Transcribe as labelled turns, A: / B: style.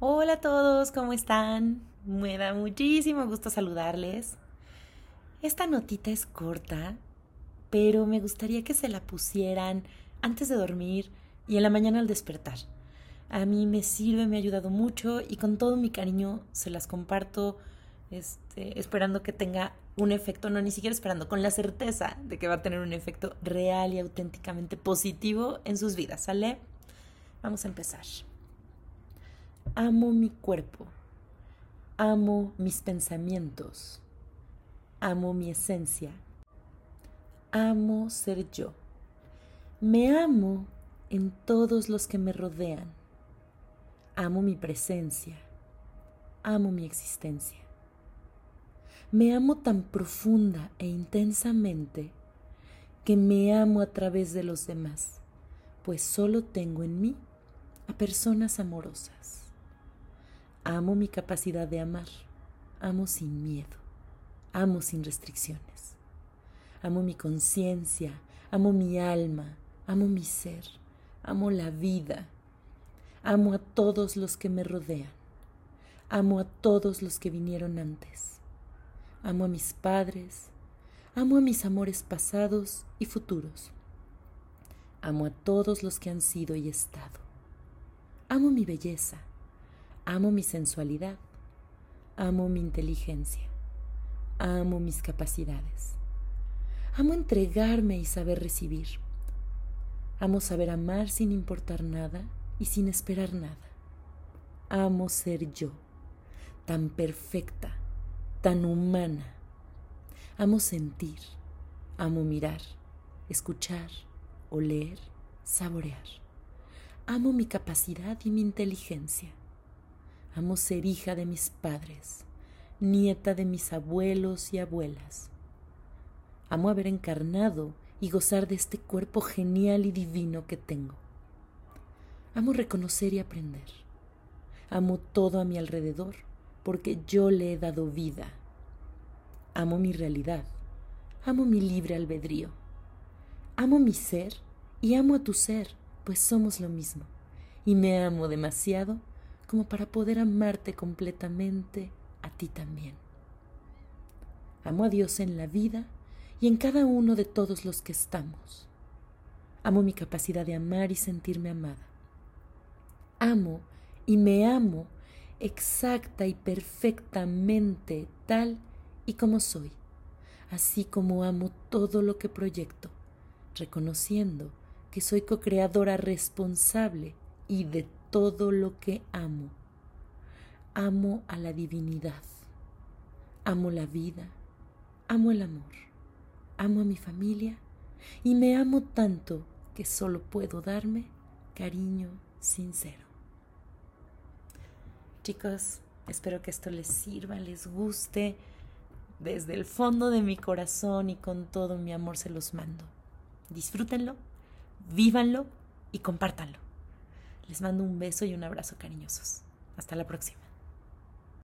A: Hola a todos, ¿cómo están? Me da muchísimo gusto saludarles. Esta notita es corta, pero me gustaría que se la pusieran antes de dormir y en la mañana al despertar. A mí me sirve, me ha ayudado mucho y con todo mi cariño se las comparto, este, esperando que tenga un efecto, no ni siquiera esperando, con la certeza de que va a tener un efecto real y auténticamente positivo en sus vidas, ¿sale? Vamos a empezar. Amo mi cuerpo. Amo mis pensamientos. Amo mi esencia. Amo ser yo. Me amo en todos los que me rodean. Amo mi presencia. Amo mi existencia. Me amo tan profunda e intensamente que me amo a través de los demás, pues solo tengo en mí a personas amorosas. Amo mi capacidad de amar. Amo sin miedo. Amo sin restricciones. Amo mi conciencia. Amo mi alma. Amo mi ser. Amo la vida. Amo a todos los que me rodean. Amo a todos los que vinieron antes. Amo a mis padres. Amo a mis amores pasados y futuros. Amo a todos los que han sido y estado. Amo mi belleza. Amo mi sensualidad. Amo mi inteligencia. Amo mis capacidades. Amo entregarme y saber recibir. Amo saber amar sin importar nada y sin esperar nada. Amo ser yo, tan perfecta, tan humana. Amo sentir, amo mirar, escuchar, oler, saborear. Amo mi capacidad y mi inteligencia. Amo ser hija de mis padres, nieta de mis abuelos y abuelas. Amo haber encarnado y gozar de este cuerpo genial y divino que tengo. Amo reconocer y aprender. Amo todo a mi alrededor porque yo le he dado vida. Amo mi realidad. Amo mi libre albedrío. Amo mi ser y amo a tu ser, pues somos lo mismo. Y me amo demasiado como para poder amarte completamente a ti también. Amo a Dios en la vida y en cada uno de todos los que estamos. Amo mi capacidad de amar y sentirme amada. Amo y me amo exacta y perfectamente tal y como soy, así como amo todo lo que proyecto, reconociendo que soy co-creadora responsable y de todo lo que amo. Amo a la divinidad, amo la vida, amo el amor, amo a mi familia y me amo tanto que solo puedo darme cariño sincero. Chicos, espero que esto les sirva, les guste. Desde el fondo de mi corazón y con todo mi amor se los mando. Disfrútenlo, vívanlo y compártanlo. Les mando un beso y un abrazo cariñosos. Hasta la próxima.